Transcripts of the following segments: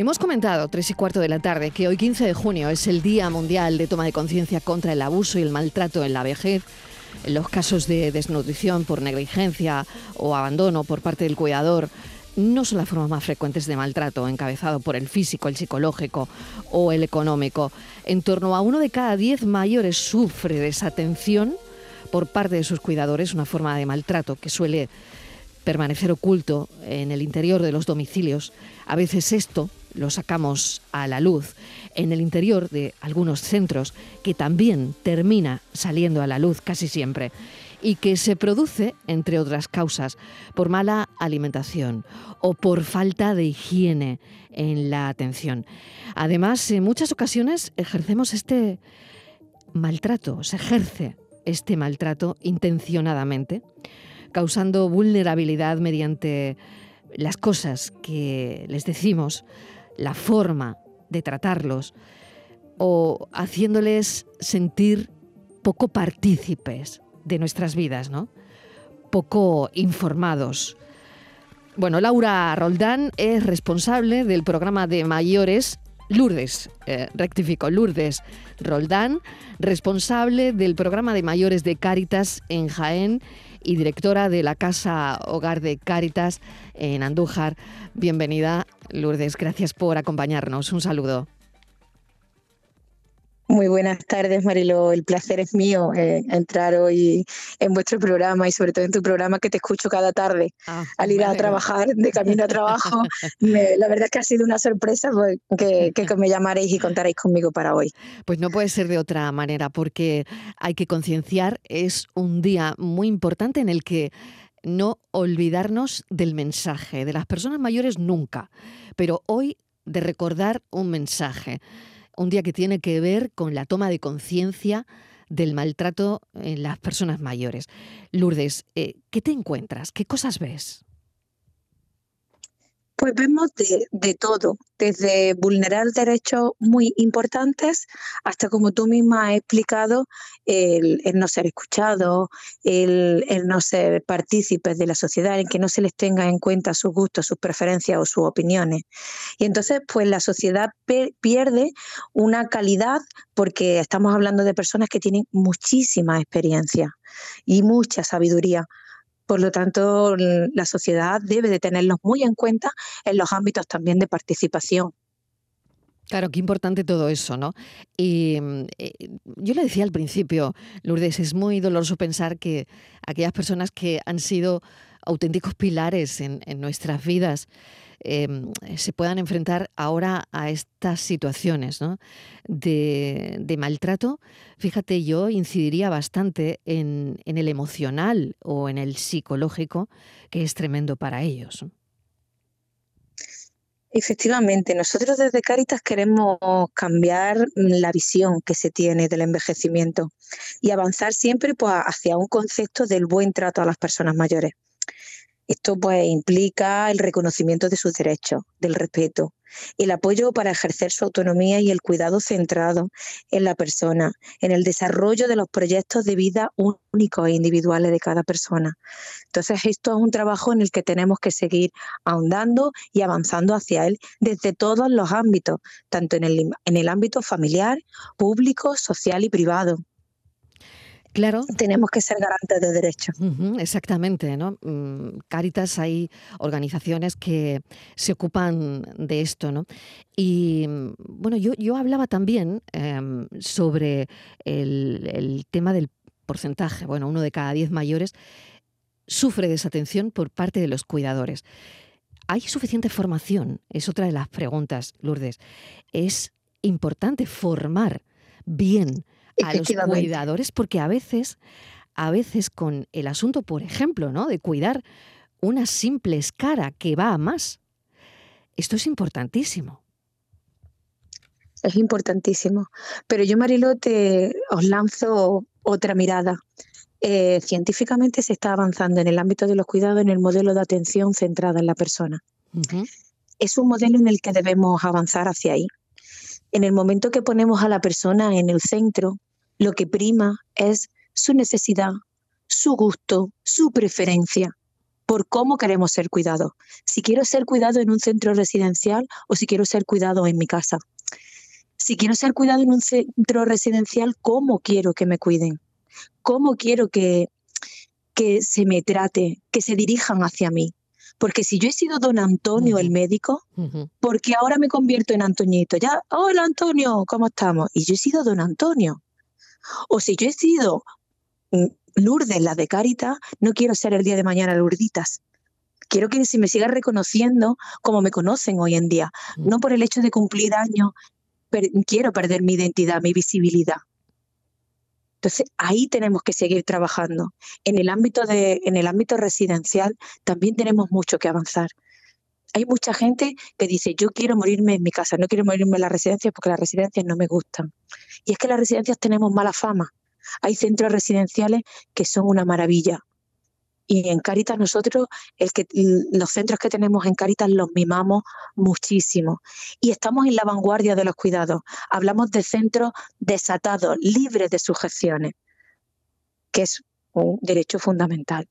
Hemos comentado, tres y cuarto de la tarde, que hoy 15 de junio es el Día Mundial de Toma de Conciencia contra el Abuso y el Maltrato en la Vejez. Los casos de desnutrición por negligencia o abandono por parte del cuidador, no son las formas más frecuentes de maltrato, encabezado por el físico, el psicológico o el económico. En torno a uno de cada diez mayores sufre desatención por parte de sus cuidadores, una forma de maltrato que suele permanecer oculto en el interior de los domicilios. A veces esto lo sacamos a la luz en el interior de algunos centros que también termina saliendo a la luz casi siempre y que se produce, entre otras causas, por mala alimentación o por falta de higiene en la atención. Además, en muchas ocasiones ejercemos este maltrato, se ejerce este maltrato intencionadamente, causando vulnerabilidad mediante las cosas que les decimos, la forma de tratarlos o haciéndoles sentir poco partícipes de nuestras vidas, ¿no? Poco informados. Bueno, Laura Roldán es responsable del programa de mayores Lourdes, eh, rectifico, Lourdes Roldán, responsable del programa de mayores de Cáritas en Jaén y directora de la Casa Hogar de Cáritas en Andújar. Bienvenida, Lourdes, gracias por acompañarnos. Un saludo. Muy buenas tardes, Marilo. El placer es mío eh, entrar hoy en vuestro programa y sobre todo en tu programa que te escucho cada tarde ah, al ir a trabajar, de camino a trabajo. la verdad es que ha sido una sorpresa pues, que, que, me llamaréis y contaréis conmigo para hoy. Pues no puede ser de otra manera porque hay que concienciar. Es un día muy importante en el que no olvidarnos del mensaje, de las personas mayores nunca, pero hoy de recordar un mensaje un día que tiene que ver con la toma de conciencia del maltrato en las personas mayores. Lourdes, eh, ¿qué te encuentras? ¿Qué cosas ves? Pues vemos de, todo, desde vulnerar derechos muy importantes hasta, como tú misma has explicado, el, no ser escuchado, el, no ser partícipes de la sociedad, en que no se les tenga en cuenta sus gustos, sus preferencias o sus opiniones. Y entonces, pues la sociedad pierde una calidad porque estamos hablando de personas que tienen muchísima experiencia y mucha sabiduría por lo tanto, la sociedad debe de tenerlos muy en cuenta en los ámbitos también de participación. Claro, qué importante todo eso, ¿no? Y eh, yo le decía al principio, Lourdes, es muy doloroso pensar que aquellas personas que han sido auténticos pilares en, nuestras vidas, Em, se puedan enfrentar ahora a estas situaciones de, maltrato. Fíjate, yo incidiría bastante en, el emocional o en el psicológico, que es tremendo para ellos. Efectivamente, nosotros desde Caritas queremos cambiar la visión que se tiene del envejecimiento y avanzar siempre pues, hacia un concepto del buen trato a las personas mayores. Esto pues implica el reconocimiento de sus derechos, del respeto, el apoyo para ejercer su autonomía y el cuidado centrado en la persona, en el desarrollo de los proyectos de vida únicos e individuales de cada persona. Entonces, esto es un trabajo en el que tenemos que seguir ahondando y avanzando hacia él desde todos los ámbitos, tanto en el, en el ámbito familiar, público, social y privado. Claro. Tenemos que ser garantes de derechos. exactamente, ¿no? Mm, Caritas hay organizaciones que se ocupan de esto, ¿no? Y bueno, yo, yo hablaba también em, sobre el, tema del porcentaje. Bueno, uno de cada diez mayores sufre desatención por parte de los cuidadores. ¿Hay suficiente formación? Es otra de las preguntas, Lourdes. Es importante formar bien a los cuidadores, porque a veces, a veces con el asunto, por ejemplo, ¿no? de cuidar una simple escara que va a más. Esto es importantísimo. Es importantísimo. Pero yo, Marilote, os lanzo otra mirada. Eh, científicamente se está avanzando en el ámbito de los cuidados en el modelo de atención centrada en la persona. Es un modelo en el que debemos avanzar hacia ahí. En el momento que ponemos a la persona en el centro, lo que prima es su necesidad, su gusto, su preferencia. por cómo queremos ser cuidados. Si quiero ser cuidado en un centro residencial o si quiero ser cuidado en mi casa. Si quiero ser cuidado en un centro residencial, ¿cómo quiero que me cuiden? ¿Cómo quiero que, que se me trate, que se dirijan hacia mí? Porque si yo he sido don Antonio el médico, porque ahora me convierto en Antoñito? Ya, hola Antonio, ¿cómo estamos? Y yo he sido don Antonio. O si yo he sido mm, Lourdes, la de Caritas, no quiero ser el día de mañana Lourditas. Quiero que se me siga reconociendo como me conocen hoy en día, mm. no por el hecho de cumplir años, quiero perder mi identidad, mi visibilidad. Entonces, ahí tenemos que seguir trabajando. En el ámbito de, en el ámbito residencial también tenemos mucho que avanzar. Hay mucha gente que dice, yo quiero morirme en mi casa, no quiero morirme en la residencia porque las residencias no me gustan. Y es que las residencias tenemos mala fama. Hay centros residenciales que son una maravilla. Y en Caritas nosotros el que, los centros que tenemos en Caritas los mimamos muchísimo. Y estamos en la vanguardia de los cuidados. Hablamos de centros desatados, libres de sujeciones, que es un derecho fundamental.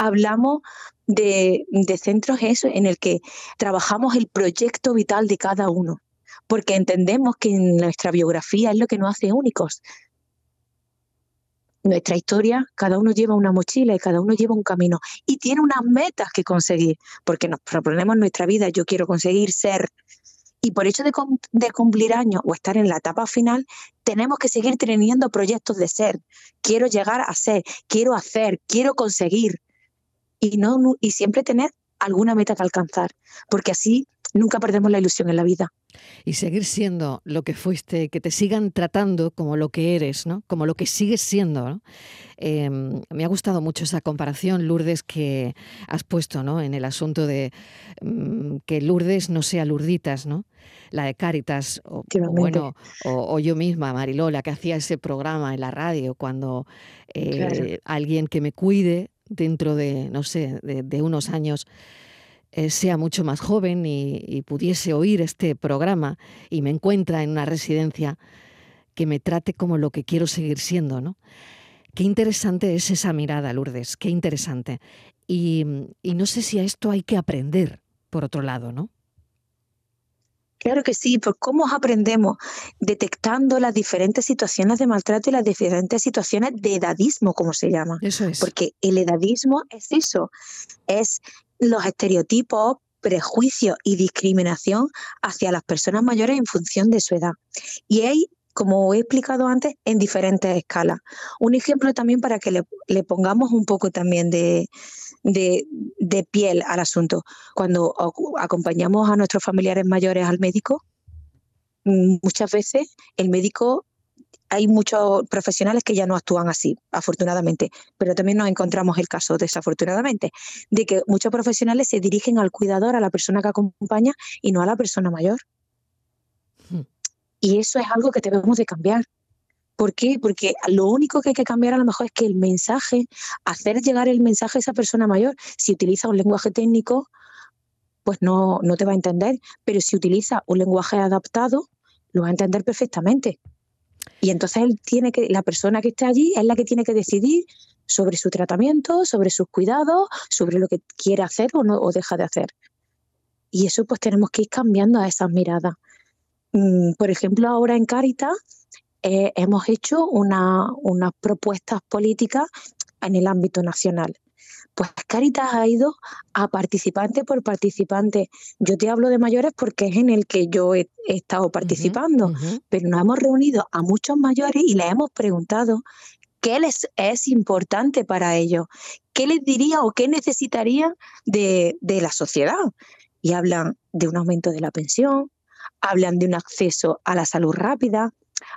Hablamos de, de centros eso, en el que trabajamos el proyecto vital de cada uno, porque entendemos que nuestra biografía es lo que nos hace únicos nuestra historia, cada uno lleva una mochila y cada uno lleva un camino y tiene unas metas que conseguir, porque nos proponemos nuestra vida, yo quiero conseguir ser. Y por hecho de, de, cumplir años o estar en la etapa final, tenemos que seguir teniendo proyectos de ser. Quiero llegar a ser, quiero hacer, quiero conseguir. Y, no, y siempre tener alguna meta que alcanzar, porque así nunca perdemos la ilusión en la vida y seguir siendo lo que fuiste, que te sigan tratando como lo que eres, ¿no? como lo que sigues siendo. Em, me ha gustado mucho esa comparación, Lourdes, que has puesto ¿no? en el asunto de mm, que Lourdes no sea Lurditas, ¿no? la de Cáritas, o, bueno, o, yo misma, Marilola, que hacía ese programa en la radio cuando eh, alguien que me cuide dentro de, no sé, de unos años eh, sea mucho más joven y, pudiese oír este programa y me encuentra en una residencia que me trate como lo que quiero seguir siendo, ¿no? Qué interesante es esa mirada, Lourdes, qué interesante. Y, y no sé si a esto hay que aprender, por otro lado, ¿no? Claro que sí, pues cómo aprendemos detectando las diferentes situaciones de maltrato y las diferentes situaciones de edadismo, como se llama. Eso es. Porque el edadismo es eso, es los estereotipos, prejuicios y discriminación hacia las personas mayores en función de su edad. Y hay, como he explicado antes, en diferentes escalas. Un ejemplo también para que le, pongamos un poco también de, de piel al asunto. Cuando acompañamos a nuestros familiares mayores al médico, muchas veces el médico hay muchos profesionales que ya no actúan así, afortunadamente, pero también nos encontramos el caso, desafortunadamente, de que muchos profesionales se dirigen al cuidador, a la persona que acompaña y no a la persona mayor. Hmm. Y eso es algo que debemos de cambiar. ¿Por qué? Porque lo único que hay que cambiar a lo mejor es que el mensaje, hacer llegar el mensaje a esa persona mayor, si utiliza un lenguaje técnico, pues no, no te va a entender, pero si utiliza un lenguaje adaptado, lo va a entender perfectamente. Y entonces él tiene que, la persona que esté allí es la que tiene que decidir sobre su tratamiento, sobre sus cuidados, sobre lo que quiere hacer o no o deja de hacer. Y eso pues tenemos que ir cambiando a esas miradas. Mm, por ejemplo, ahora en Caritas eh, hemos hecho unas propuestas políticas en el ámbito nacional. Pues Caritas ha ido a participante por participante. Yo te hablo de mayores porque es en el que yo he, estado participando, pero nos hemos reunido a muchos mayores y les hemos preguntado qué les es importante para ellos, qué les diría o qué necesitarían de, de la sociedad. Y hablan de un aumento de la pensión, hablan de un acceso a la salud rápida,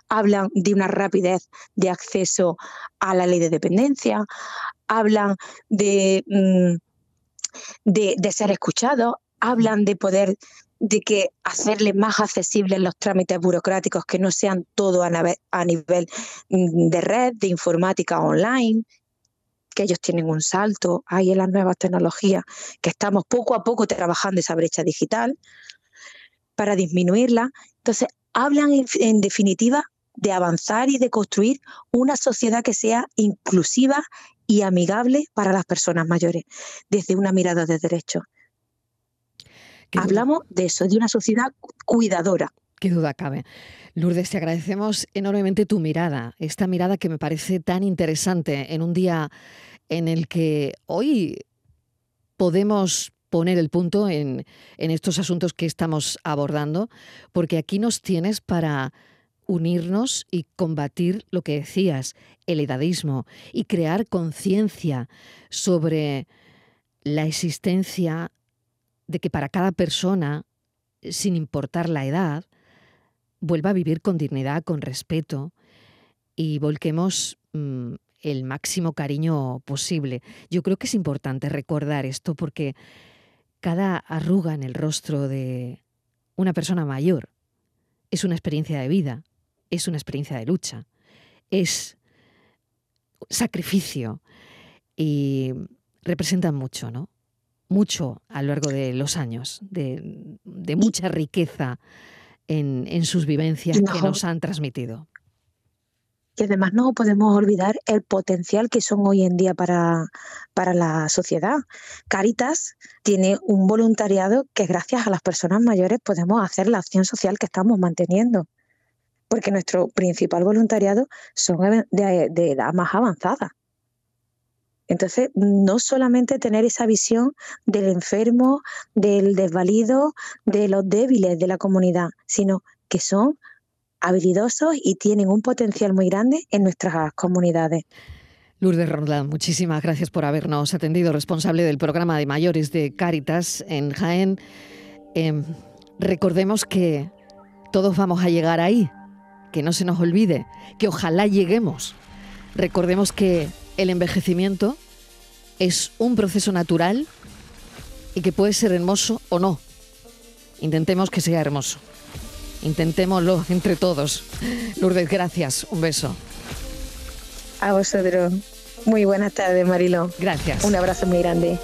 hablan de una rapidez de acceso a la ley de dependencia, hablan de, mm, de, ser escuchados, hablan de poder de que hacerle más accesibles los trámites burocráticos que no sean todo a, a, nivel mm, de red, de informática online, que ellos tienen un salto ahí en las nuevas tecnologías, que estamos poco a poco trabajando esa brecha digital para disminuirla. Entonces, hablan en, definitiva de avanzar y de construir una sociedad que sea inclusiva y amigable para las personas mayores, desde una mirada de derecho. Hablamos de eso, de una sociedad cuidadora. Qué duda cabe. Lourdes, te agradecemos enormemente tu mirada, esta mirada que me parece tan interesante en un día en el que hoy podemos poner el punto en, estos asuntos que estamos abordando, porque aquí nos tienes para unirnos y combatir lo que decías, el edadismo, y crear conciencia sobre la existencia de que para cada persona, sin importar la edad, vuelva a vivir con dignidad, con respeto y volquemos mm, el máximo cariño posible. Yo creo que es importante recordar esto porque cada arruga en el rostro de una persona mayor es una experiencia de vida, es una experiencia de lucha, es sacrificio y representan mucho, ¿no? Mucho a lo largo de los años, de, de mucha riqueza en, sus vivencias que nos han transmitido. Y además no podemos olvidar el potencial que son hoy en día para, para la sociedad. Caritas tiene un voluntariado que gracias a las personas mayores podemos hacer la acción social que estamos manteniendo. Porque nuestro principal voluntariado son de, de edad más avanzada. Entonces, no solamente tener esa visión del enfermo, del desvalido, de los débiles de la comunidad, sino que son habilidosos y tienen un potencial muy grande en nuestras comunidades. Lourdes Rondán, muchísimas gracias por habernos atendido, responsable del programa de mayores de Cáritas en Jaén. Em, recordemos que todos vamos a llegar ahí, que no se nos olvide, que ojalá lleguemos. Recordemos que el envejecimiento es un proceso natural y que puede ser hermoso o no. Intentemos que sea hermoso. Intentémoslo entre todos. Lourdes, gracias. Un beso. A vosotros. Muy buenas tardes, Marilo. Gracias. Un abrazo muy grande.